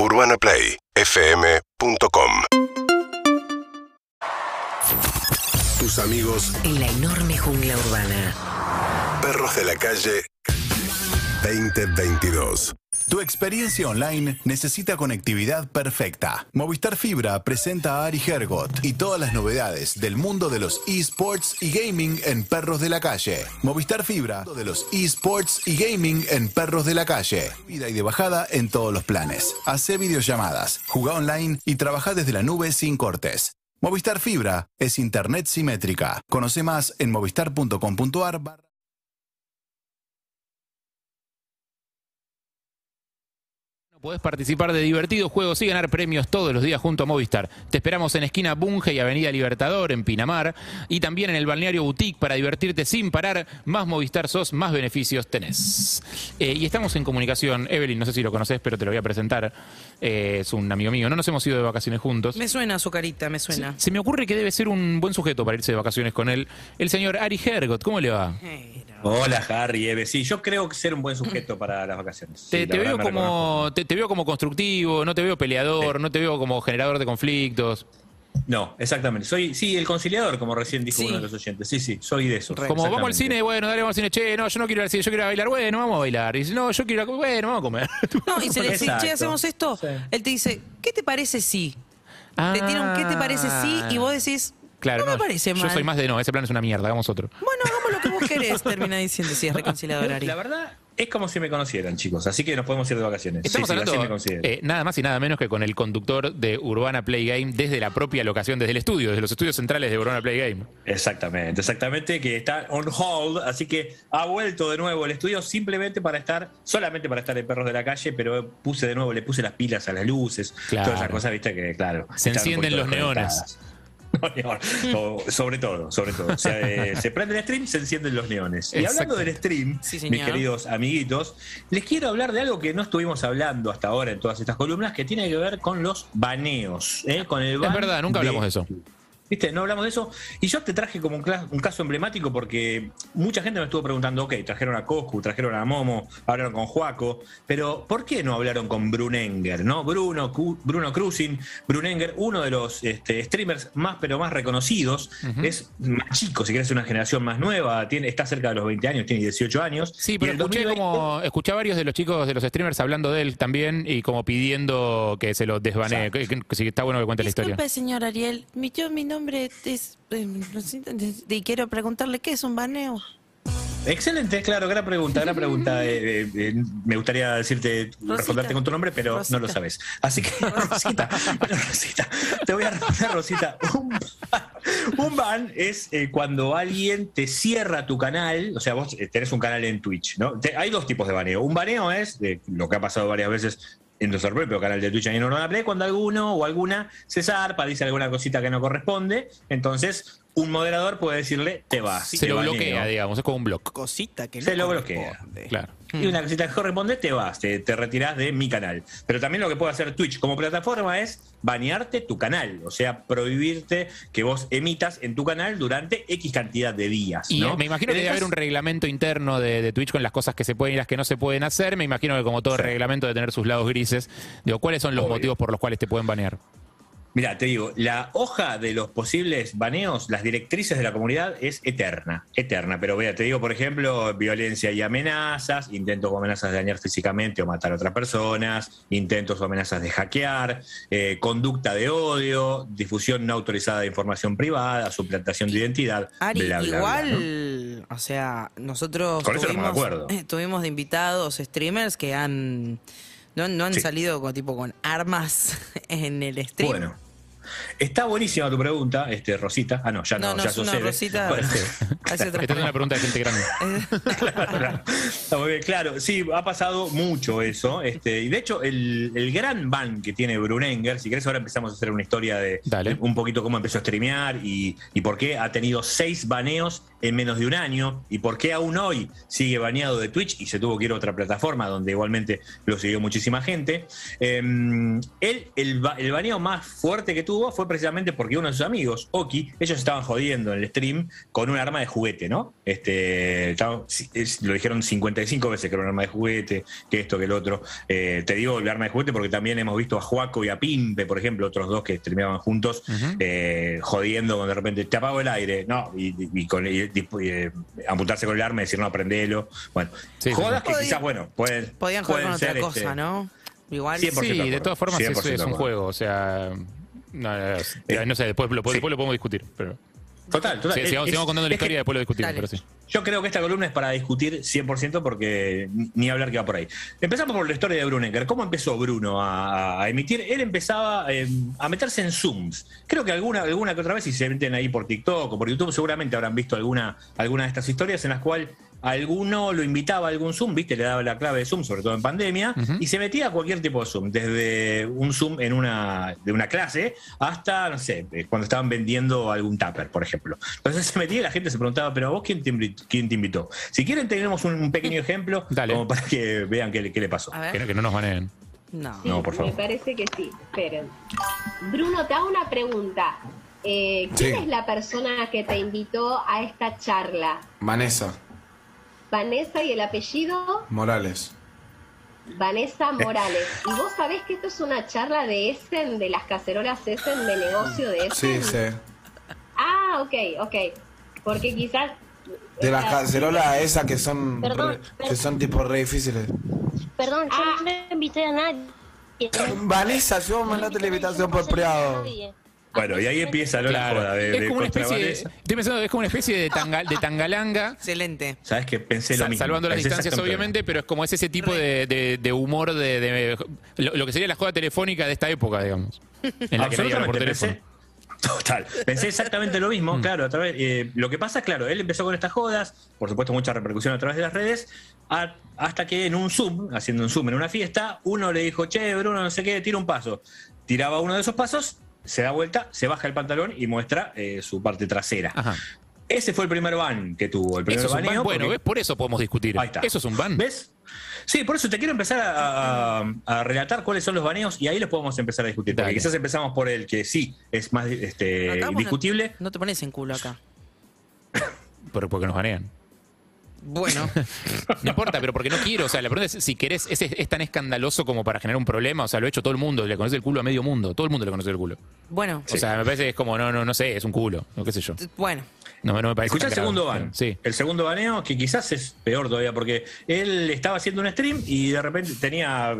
UrbanaPlayFM.com Tus amigos En la enorme jungla urbana. Perros de la Calle 2022. Tu experiencia online necesita conectividad perfecta. Movistar Fibra presenta a Ari Hergot y todas las novedades del mundo de los esports y gaming en Perros de la Calle. Movistar Fibra de los esports y gaming en Perros de la Calle. Vida y de bajada en todos los planes. Hace videollamadas, juega online y trabaja desde la nube sin cortes. Movistar Fibra es internet simétrica. Conoce más en movistar.com.ar. Podés participar de divertidos juegos y ganar premios todos los días junto a Movistar. Te esperamos en esquina Bunge y Avenida Libertador, en Pinamar, y también en el balneario Boutique para divertirte sin parar. Más Movistar sos, más beneficios tenés. Eh, y estamos en comunicación. Evelyn, no sé si lo conoces, pero te lo voy a presentar. Eh, es un amigo mío. No nos hemos ido de vacaciones juntos. Me suena su carita, me suena. Se me ocurre que debe ser un buen sujeto para irse de vacaciones con él. El señor Ari Hergot, ¿cómo le va? Hola Harry, Eve. Sí, yo creo que ser un buen sujeto para las vacaciones. Te, Sí, te la veo como, te, te veo como constructivo, no te veo peleador, no te veo como generador de conflictos. No, exactamente. Soy, sí, el conciliador, como recién dijo Sí. uno de los oyentes. Sí, sí, soy de esos. Como vamos al cine, bueno, dale, vamos al cine, che, no, yo no quiero ir al cine, yo quiero ir a bailar, bueno, vamos a bailar. Y dice, no, yo quiero ir a comer, bueno, vamos a comer. No, y se le dice, che, hacemos esto. Sí. Él te dice, ¿qué te parece si? Te tira un ¿qué te parece si? Y vos decís, Claro, no, me parece mal. Yo soy más de no, ese plan es una mierda, hagamos otro. Bueno, hagamos lo que vos querés, termina diciendo, si es reconciliador, Ari. La verdad es como si me conocieran, chicos. Así que nos podemos ir de vacaciones. Estamos sí, sí, hablando considero. eh, nada más y nada menos que con el conductor de Urbana Play Game desde la propia locación, desde el estudio, desde los estudios centrales de Urbana Play Game. Exactamente, exactamente, que está on hold, así que ha vuelto de nuevo el estudio simplemente para estar, solamente para estar en Perros de la Calle, pero puse de nuevo, le puse las pilas a las luces, Claro. todas esas cosas, viste que, claro. Se encienden los neones. neón. O- sobre todo, sobre todo. O sea, eh, se prende el stream, se encienden los neones. Y hablando del stream, Sí, mis queridos amiguitos, les quiero hablar de algo que no estuvimos hablando hasta ahora en todas estas columnas, que tiene que ver con los baneos. ¿eh? Con el Es ban verdad, nunca hablamos de eso. ¿Viste? No hablamos de eso. Y yo te traje como un, caso emblemático porque mucha gente me estuvo preguntando, ok, trajeron a Coscu, trajeron a Momo, hablaron con Juaco, pero ¿por qué no hablaron con Brunenger? ¿no? Bruno, Cu- Bruno Cruising, Brunenger, uno de los este, streamers más pero más reconocidos, es más chico, si quieres una generación más nueva, tiene, está cerca de los 20 años, tiene 18 años. Sí, pero escuché 2020 como escuché a varios de los chicos de los streamers hablando de él también y como pidiendo que se lo desbanee, que, que- que si está bueno que cuente la historia. Disculpe, señor Ariel, mi, yo, mi nombre es... eh, y quiero preguntarle, ¿qué es un baneo? Excelente, claro, gran pregunta, gran pregunta. Eh, eh, eh, me gustaría decirte, responderte con tu nombre, pero Rosita. no lo sabes. Así que, Rosita, bueno, Rosita, te voy a responder, Rosita. Un ban, un ban es cuando alguien te cierra tu canal, o sea, vos tenés un canal en Twitch, ¿no? Te- hay dos tipos de baneo. Un baneo es, lo que ha pasado varias veces en nuestro propio canal de Twitch en Play, cuando alguno o alguna se zarpa, dice alguna cosita que no corresponde, entonces un moderador puede decirle, te vas. se te lo baneo. bloquea, digamos, es como un block. cosita que no Se lo bloquea. Claro. Y una cosita que corresponde, te vas, te, te retirás de mi canal. Pero también lo que puede hacer Twitch como plataforma es banearte tu canal, o sea, prohibirte que vos emitas en tu canal durante X cantidad de días. ¿no? eh, me imagino que debe haber un reglamento interno de, de Twitch con las cosas que se pueden y las que no se pueden hacer. Me imagino que como todo Sí. reglamento de tener sus lados grises. Digo, ¿cuáles son los Obvio. motivos por los cuales te pueden banear? Mira, te digo, la hoja de los posibles baneos, las directrices de la comunidad es eterna, eterna. Pero vea, te digo, por ejemplo, violencia y amenazas, intentos o amenazas de dañar físicamente o matar a otras personas, intentos o amenazas de hackear, eh, conducta de odio, difusión no autorizada de información privada, suplantación de identidad, Ari, bla, bla, bla, igual, ¿no? o sea, nosotros Con eso tuvimos, estamos de acuerdo. tuvimos de invitados streamers que han no, no han Sí. salido con tipo con armas en el stream. Bueno. Está buenísima tu pregunta, este, Rosita. Ah, no, ya no, no, no, ya Eve. rosita. Bueno, hace otra Esta es una pregunta de gente grande. Claro, bien, claro, sí, ha pasado mucho eso. Este, y de hecho, el, el gran ban que tiene Brunenger, si querés, ahora empezamos a hacer una historia de, un poquito cómo empezó a streamear y, y por qué ha tenido seis baneos en menos de un año y por qué aún hoy sigue baneado de Twitch y se tuvo que ir a otra plataforma donde igualmente lo siguió muchísima gente. Eh, él, el, el baneo más fuerte que tuvo tuvo fue precisamente porque uno de sus amigos, Oki, ellos estaban jodiendo en el stream con un arma de juguete, ¿no? Este, estaban- es- lo dijeron 55 veces que era un arma de juguete, que esto, que el otro. Eh, te digo el arma de juguete porque también hemos visto a Juaco y a Pimpe, por ejemplo, otros dos que streameaban juntos, eh, jodiendo cuando de repente te apago el aire, no, y, con, y- y- eh, amputarse con el arma y decir no, prendelo. Bueno, Sí, sí, jodas sí. que quizás, bueno, pueden. Podían jugar pueden con otra cosa, este, ¿no? Igual. 100% Sí, de todas formas es, 100% es de un juego, o sea... No, no, no, no sé, después lo, Sí. después lo podemos discutir. Pero, Total, total. Sí, Es- sigamos, contando la que- historia y después lo discutimos, pero sí. Yo creo que esta columna es para discutir 100% porque ni- ni hablar que va por ahí. Empezamos por la historia de Brunecker. ¿Cómo empezó Bruno a, a emitir? Él empezaba eh, a meterse en Zooms. Creo que alguna, alguna que otra vez, si se meten ahí por TikTok o por YouTube, seguramente habrán visto alguna, alguna de estas historias en las cuales alguno lo invitaba a algún Zoom, ¿viste? Le daba la clave de Zoom, sobre todo en pandemia, y se metía a cualquier tipo de Zoom, desde un Zoom en una, de una clase hasta, no sé, eh, cuando estaban vendiendo algún tupper, por ejemplo. Entonces se metía y la gente se preguntaba, pero a vos quién te, invitó? quién te invitó? Si quieren tenemos un, pequeño ejemplo Dale. como para que vean qué, le- qué le pasó. Que, que no nos baneen. No. No, por favor. Me parece que sí. Esperen. Bruno, te hago una pregunta. Eh, ¿Quién Sí. es la persona que te invitó a esta charla? Vanessa Vanessa y el apellido Morales. Vanessa Morales. ¿Y vos sabés que esto es una charla de Essen, de las cacerolas Essen, de negocio de Sí, Essen? sí. Ah, ok, ok. Porque quizás... De las cacerolas esas que son Perdón, re- que son tipo re difíciles. Perdón, yo Ah. no invité a nadie. Vanessa, yo mandaste la invitación por privado. Bueno, y ahí empieza la Claro. joda de, es, de como una especie de, estoy pensando, es como una especie de, tanga- de tangalanga. Excelente. ¿Sabes que Pensé lo mismo. salvando las Pensé distancias, obviamente, pero es como es ese tipo de, de- de humor de, de- lo, lo que sería la joda telefónica de esta época, digamos. En la que por teléfono. pensé- Total. Pensé exactamente lo mismo, claro, a través, eh, lo que pasa, claro, él empezó con estas jodas, por supuesto mucha repercusión a través de las redes, a- hasta que en un Zoom, haciendo un Zoom en una fiesta, uno le dijo, che, Bruno, no sé qué, tira un paso. Tiraba uno de esos pasos, se da vuelta, se baja el pantalón y muestra eh, su parte trasera. Ajá. Ese fue el primer ban que tuvo, el primer Eso es un baneo, ban. Bueno, porque- ¿ves? Por eso podemos discutir. Ahí está. Eso es un ban. ¿Ves? Sí, por eso te quiero empezar a, a- a relatar cuáles son los baneos y ahí los podemos empezar a discutir. Porque Dale. quizás empezamos por el que sí es más este, vos no- discutible. No te pones en culo acá. Por- porque nos banean. Bueno, No importa, pero porque no quiero. O sea, la pregunta es si querés, ¿es, es tan escandaloso como para generar un problema? O sea, lo ha hecho todo el mundo, le conoce el culo a medio mundo. Todo el mundo le conoce el culo. bueno, O sea, me parece que es como, no, no, no sé, es un culo, no qué sé yo. bueno. No, no me parece el segundo ban. Sí. El segundo baneo, que quizás es peor todavía, porque él estaba haciendo un stream y de repente tenía,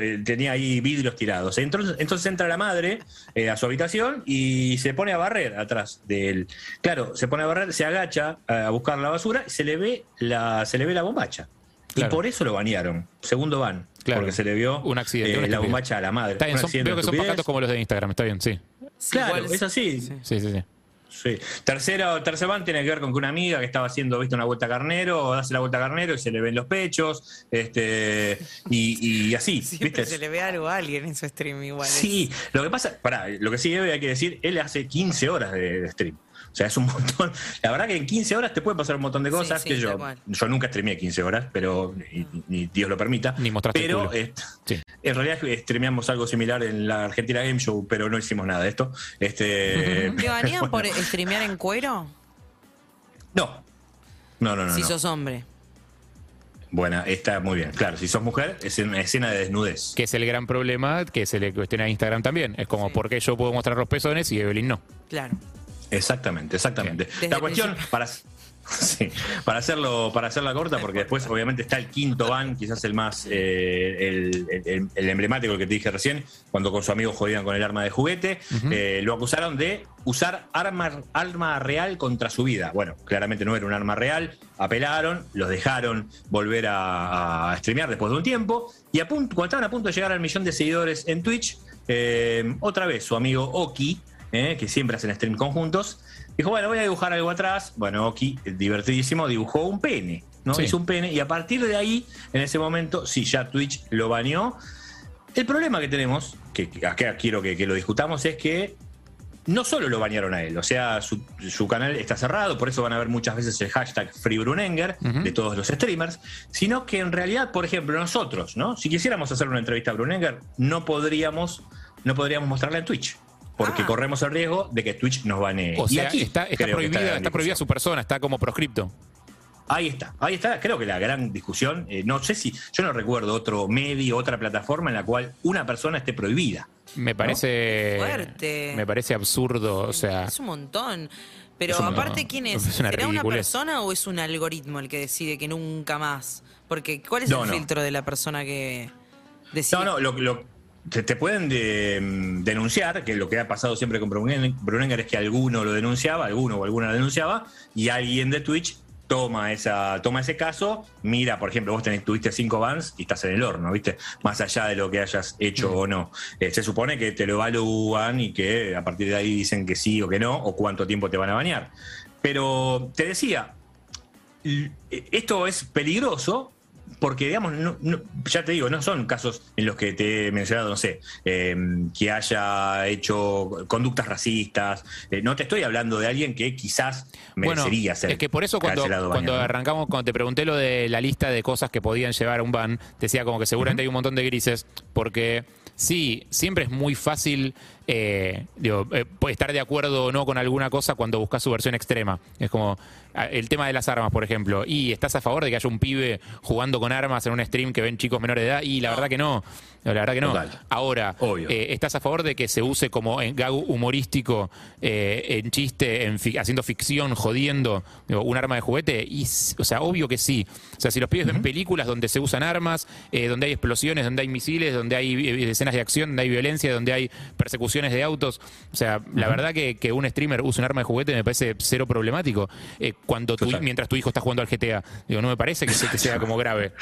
eh, tenía ahí vidrios tirados. Entonces, entonces entra la madre eh, a su habitación y se pone a barrer atrás de él. Claro, se pone a barrer, se agacha eh, a buscar la basura y se le ve la, se le ve la bombacha. Claro. Y por eso lo banearon. Segundo ban. Claro. Porque se le vio Un accidente, eh, la bombacha a la madre. Está bien, Un son- accidente, veo que son pacatos como los de Instagram, está bien, sí. Claro, Igual- es así. sí. Sí, sí, sí. Sí. Tercero, tercer van tiene que ver con que una amiga que estaba haciendo ¿viste, una vuelta a carnero, o hace la vuelta a carnero y se le ven los pechos, este, y, y así, Siempre ¿viste? se le ve algo a alguien en su stream igual. es- Sí, lo que pasa, pará, lo que sí hay que decir, él hace 15 horas de, de stream. O sea, es un montón. La verdad que en 15 horas te puede pasar un montón de cosas sí, que yo, yo nunca streameé 15 horas, pero ni, ni Dios lo permita. Ni mostraste el Pero culo. eh, Sí. en realidad streameamos algo similar en la Argentina Game Show, pero no hicimos nada de esto. Este, ¿Te banean por streamear en cuero? No. No, no, no. si no. sos hombre. Buena, está muy bien. Claro, si sos mujer, es una escena de desnudez. Que es el gran problema que se le cuestiona a Instagram también. Es como, ¿por qué yo puedo mostrar los pezones y Evelyn no? Claro. Exactamente, exactamente. Desde La cuestión, para, sí, para hacerlo, para hacerla corta, porque después obviamente está el quinto ban, quizás el más eh, el, el- el emblemático el que te dije recién, cuando con su amigo jodían con el arma de juguete, eh, lo acusaron de usar arma, arma real contra su vida. Bueno, claramente no era un arma real, apelaron, los dejaron volver a, a streamear después de un tiempo, y a punto, cuando estaban a punto de llegar al millón de seguidores en Twitch, eh, otra vez su amigo Oki, eh, que siempre hacen stream conjuntos, dijo, bueno, voy a dibujar algo atrás. Bueno, Oki, divertidísimo, dibujó un pene, ¿no? Sí. Hizo un pene, y a partir de ahí, en ese momento, sí, ya Twitch lo baneó. El problema que tenemos, que que acá quiero que, que lo discutamos, es que no solo lo banearon a él, o sea, su, su canal está cerrado, por eso van a ver muchas veces el hashtag FreeBrunenger Ujú. de todos los streamers, sino que en realidad, por ejemplo, nosotros, ¿no? Si quisiéramos hacer una entrevista a Brunenger, no podríamos, no podríamos mostrarla en Twitch. Porque Ah. corremos el riesgo de que Twitch nos banee. O Y sea, aquí está, está prohibida, está, prohibida su persona, está como proscripto. Ahí está, ahí está. Creo que la gran discusión, eh, no sé si, yo no recuerdo otro medio, otra plataforma en la cual una persona esté prohibida. Me parece. Fuerte. Me parece absurdo. O sea, Es un montón. Pero un aparte. ¿quién es? Es una ¿Será una ridiculez. persona o es un algoritmo el que decide que nunca más? Porque, ¿cuál es No, el no. filtro de la persona que decide? No, no, lo, lo- te, te pueden de- mm, denunciar, que lo que ha pasado siempre con Brunenger, es que alguno lo denunciaba, alguno o alguna lo denunciaba, y alguien de Twitch toma esa toma ese caso, mira, por ejemplo, vos tenés, tuviste cinco bans y estás en el horno, ¿viste? Más allá de lo que hayas hecho Mm. o no. Eh, se supone que te lo evalúan y que a partir de ahí dicen que sí o que no, o cuánto tiempo te van a bañar. Pero te decía, l- esto es peligroso porque, digamos, no- no- ya te digo, no son casos en los que te he mencionado, no sé, eh, que haya hecho conductas racistas. Eh, no te estoy hablando de alguien que quizás merecería ser. es que por eso cuando, cuando arrancamos, cuando te pregunté lo de la lista de cosas que podían llevar a un te decía como que seguramente hay un montón de grises, porque sí, siempre es muy fácil eh, digo, eh, puede estar de acuerdo o no con alguna cosa cuando buscas su versión extrema. Es como el tema de las armas, por ejemplo. ¿Y estás a favor de que haya un pibe jugando con armas en un stream que ven chicos menores de edad? Y la verdad que no. La verdad que no. Total. Ahora, eh, ¿estás a favor de que se use como en gag humorístico, eh, en chiste, en fi- haciendo ficción, jodiendo digo, un arma de juguete? Y, o sea, obvio que sí. O sea, si los pibes ven películas donde se usan armas, eh, donde hay explosiones, donde hay misiles, donde hay eh, escenas de acción, donde hay violencia, donde hay de autos, o sea, la verdad que, que un streamer use un arma de juguete me parece cero problemático. Eh, cuando tu- mientras tu hijo está jugando al GTA, digo, no me parece que, se- que sea como grave.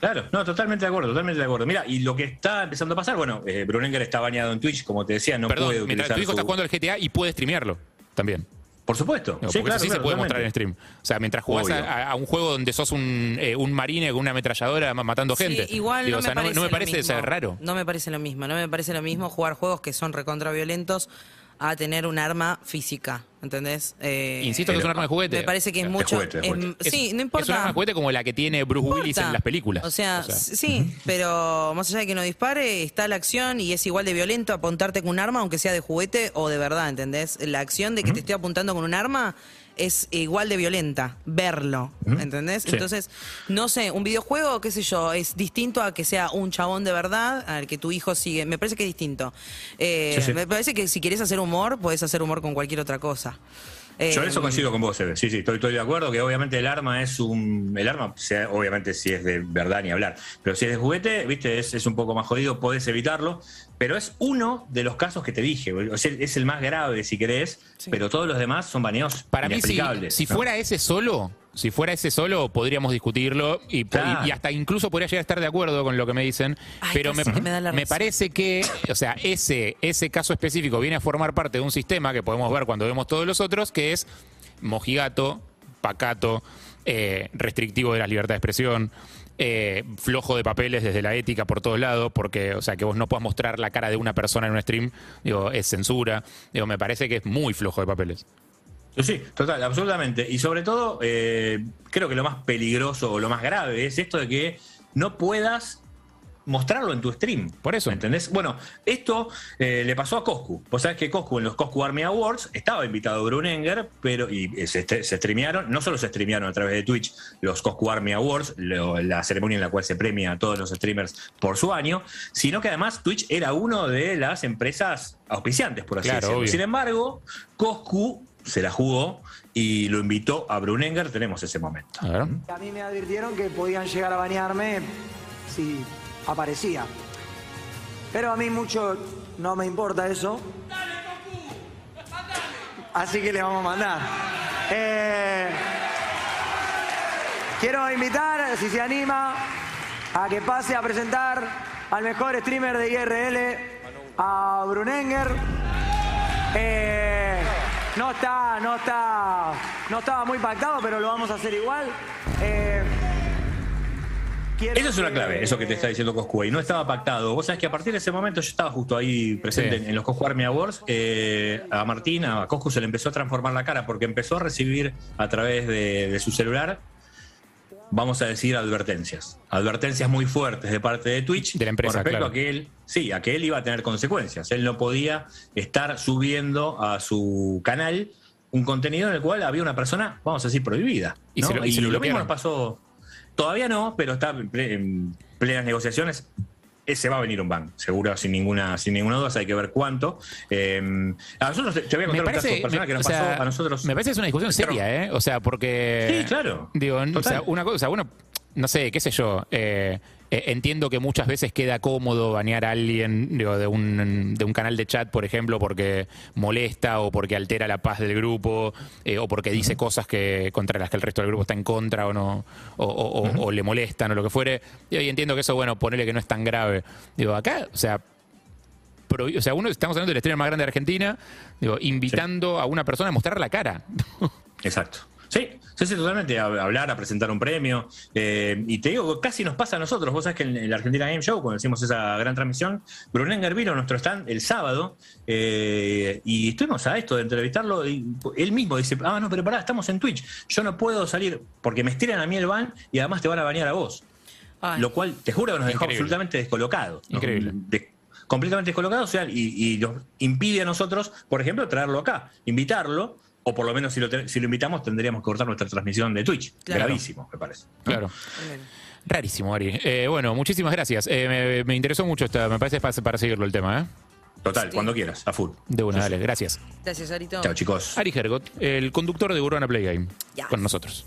Claro, no, totalmente de acuerdo, totalmente de acuerdo. Mira, y lo que está empezando a pasar, bueno, eh, Brunenger está bañado en Twitch, como te decía, no Perdón, puede mientras utilizar tu hijo está jugando al GTA y puede streamearlo también. Por supuesto. Sí, porque claro, eso sí se puede totalmente. mostrar en stream. O sea, mientras jugás a, a un juego donde sos un, eh, un marine con una ametralladora ma- matando Sí, gente. igual Digo, no, o sea, me parece no, me lo parece mismo. ser raro. No me parece lo mismo. No me parece lo mismo jugar juegos que son recontra violentos a tener un arma física. ¿Entendés? Eh, Insisto que es un arma de juguete. Me parece que es mucho. juguete, de es- juguete. sí, no importa. Es un arma de juguete como la que tiene Bruce No Willis en las películas. O sea, sí, pero más allá de que no dispare, está la acción y es igual de violento apuntarte con un arma, aunque sea de juguete o de verdad, ¿entendés? La acción de que te estoy apuntando con un arma es igual de violenta, verlo, ¿entendés? Sí. Entonces, no sé, un videojuego, qué sé yo, es distinto a que sea un chabón de verdad, al que tu hijo sigue. Me parece que es distinto. Eh, Sí, sí. Me parece que si quieres hacer humor, podés hacer humor con cualquier otra cosa. Yo Eh, eso coincido con vos, Eve. Sí, sí, estoy, estoy de acuerdo que obviamente el arma es un. El arma, sea, obviamente, si es de verdad ni hablar. Pero si es de juguete, viste, es, es un poco más jodido, podés evitarlo. Pero es uno de los casos que te dije. O sea, es el más grave, si querés. Pero todos los demás son baneos Para mí, si, si ¿no? fuera ese solo, si fuera ese solo, podríamos discutirlo y, po- Claro. y hasta incluso podría llegar a estar de acuerdo con lo que me dicen. Ay, pero me, me da la me parece que, o sea, ese, ese caso específico viene a formar parte de un sistema que podemos ver cuando vemos todos los otros, que es mojigato, pacato, eh, restrictivo de la libertad de expresión. eh, flojo de papeles desde la ética por todos lados, porque, o sea, que vos no puedas mostrar la cara de una persona en un stream, digo, es censura. Digo, me parece que es muy flojo de papeles. Sí, Sí, total, absolutamente. Y sobre todo, eh, creo que lo más peligroso o lo más grave es esto de que no puedas mostrarlo en tu stream. Por eso. ¿Me ¿Entendés? Bueno, esto eh, le pasó a Coscu. Vos sabés que Coscu en los Coscu Army Awards estaba invitado Brunenger, pero y eh, se, se streamearon, no solo se streamearon a través de Twitch los Coscu Army Awards, lo- la ceremonia en la cual se premia a todos los streamers por su año, sino que además Twitch era uno de las empresas auspiciantes, por así Claro, decirlo. obvio. Sin embargo, Coscu se la jugó y lo invitó a Brunenger. Tenemos ese momento. A ver. A mí me advirtieron que podían llegar a bañarme si aparecía. Pero a mí mucho no me importa eso. Así que le vamos a mandar. Eh, quiero invitar, si se anima, a que pase a presentar al mejor streamer de IRL, a Brunenger. Eh, no está, no está, no estaba muy pactado, pero lo vamos a hacer igual. Eh, Eso es una clave, eso que te está diciendo Coscu. Y no estaba pactado. Vos sabés que a partir de ese momento yo estaba justo ahí presente Sí. en, en los Coscu Army Awards. eh, a Martín, a Coscu se le empezó a transformar la cara porque empezó a recibir a través de, de su celular vamos a decir, advertencias. Advertencias muy fuertes de parte de Twitch. De la empresa, Con respecto claro. a que él, sí, a que él iba a tener consecuencias. Él no podía estar subiendo a su canal un contenido en el cual había una persona, vamos a decir, prohibida. Y ¿no? se lo- y se lo lo mismo nos pasó. Todavía no, pero está en plenas negociaciones. Ese va a venir un ban, seguro, sin ninguna, sin ninguna duda, hay que ver cuánto. Eh, a nosotros, te voy a contar un caso parece, personal me- que nos o sea, pasó a nosotros. me parece que es una discusión seria, ¿eh? O sea, porque. Sí, claro. Digo, o sea, una cosa, o sea, uno, no sé, qué sé yo. eh, eh, entiendo que muchas veces queda cómodo banear a alguien digo, de, un, de un canal de chat, por ejemplo, porque molesta o porque altera la paz del grupo eh, o porque dice cosas que contra las que el resto del grupo está en contra o no o, o- o- o le molestan o lo que fuere. Y entiendo que eso, bueno, ponerle que no es tan grave. Digo, acá, o sea, o sea, uno estamos hablando del streamer más grande de Argentina, digo, invitando a una persona a mostrar la cara. Exacto. Sí, sí, sí, totalmente. A hablar, a presentar un premio. eh, y te digo, casi nos pasa a nosotros. Vos sabés que en el Argentina Game Show, cuando hicimos esa gran transmisión, Brunenger vino a nuestro stand el sábado eh, y estuvimos a esto de entrevistarlo. Y él mismo dice: Ah, no, pero pará, estamos en Twitch. Yo no puedo salir porque me estiran a mí el ban y además te van a banear a vos. Ay. Lo cual, te juro que nos dejó Increíble. absolutamente descolocados. ¿no? Increíble. De- completamente descolocados, o sea, y, y nos impide a nosotros, por ejemplo, traerlo acá, invitarlo, o por lo menos si lo, te- si lo invitamos tendríamos que cortar nuestra transmisión de Twitch. Claro. Gravísimo, me parece. ¿no? Claro. Rarísimo, Ari. Eh, bueno, muchísimas gracias. Eh, me, me interesó mucho, esta, me parece para, para seguirlo el tema, ¿eh? Total, Sí. cuando quieras, a full. De una, Sí, dale, sí. gracias. Gracias, Arito. Chao, chicos. Ari Hergot, el conductor de Urbana Play Game, Ya. con nosotros.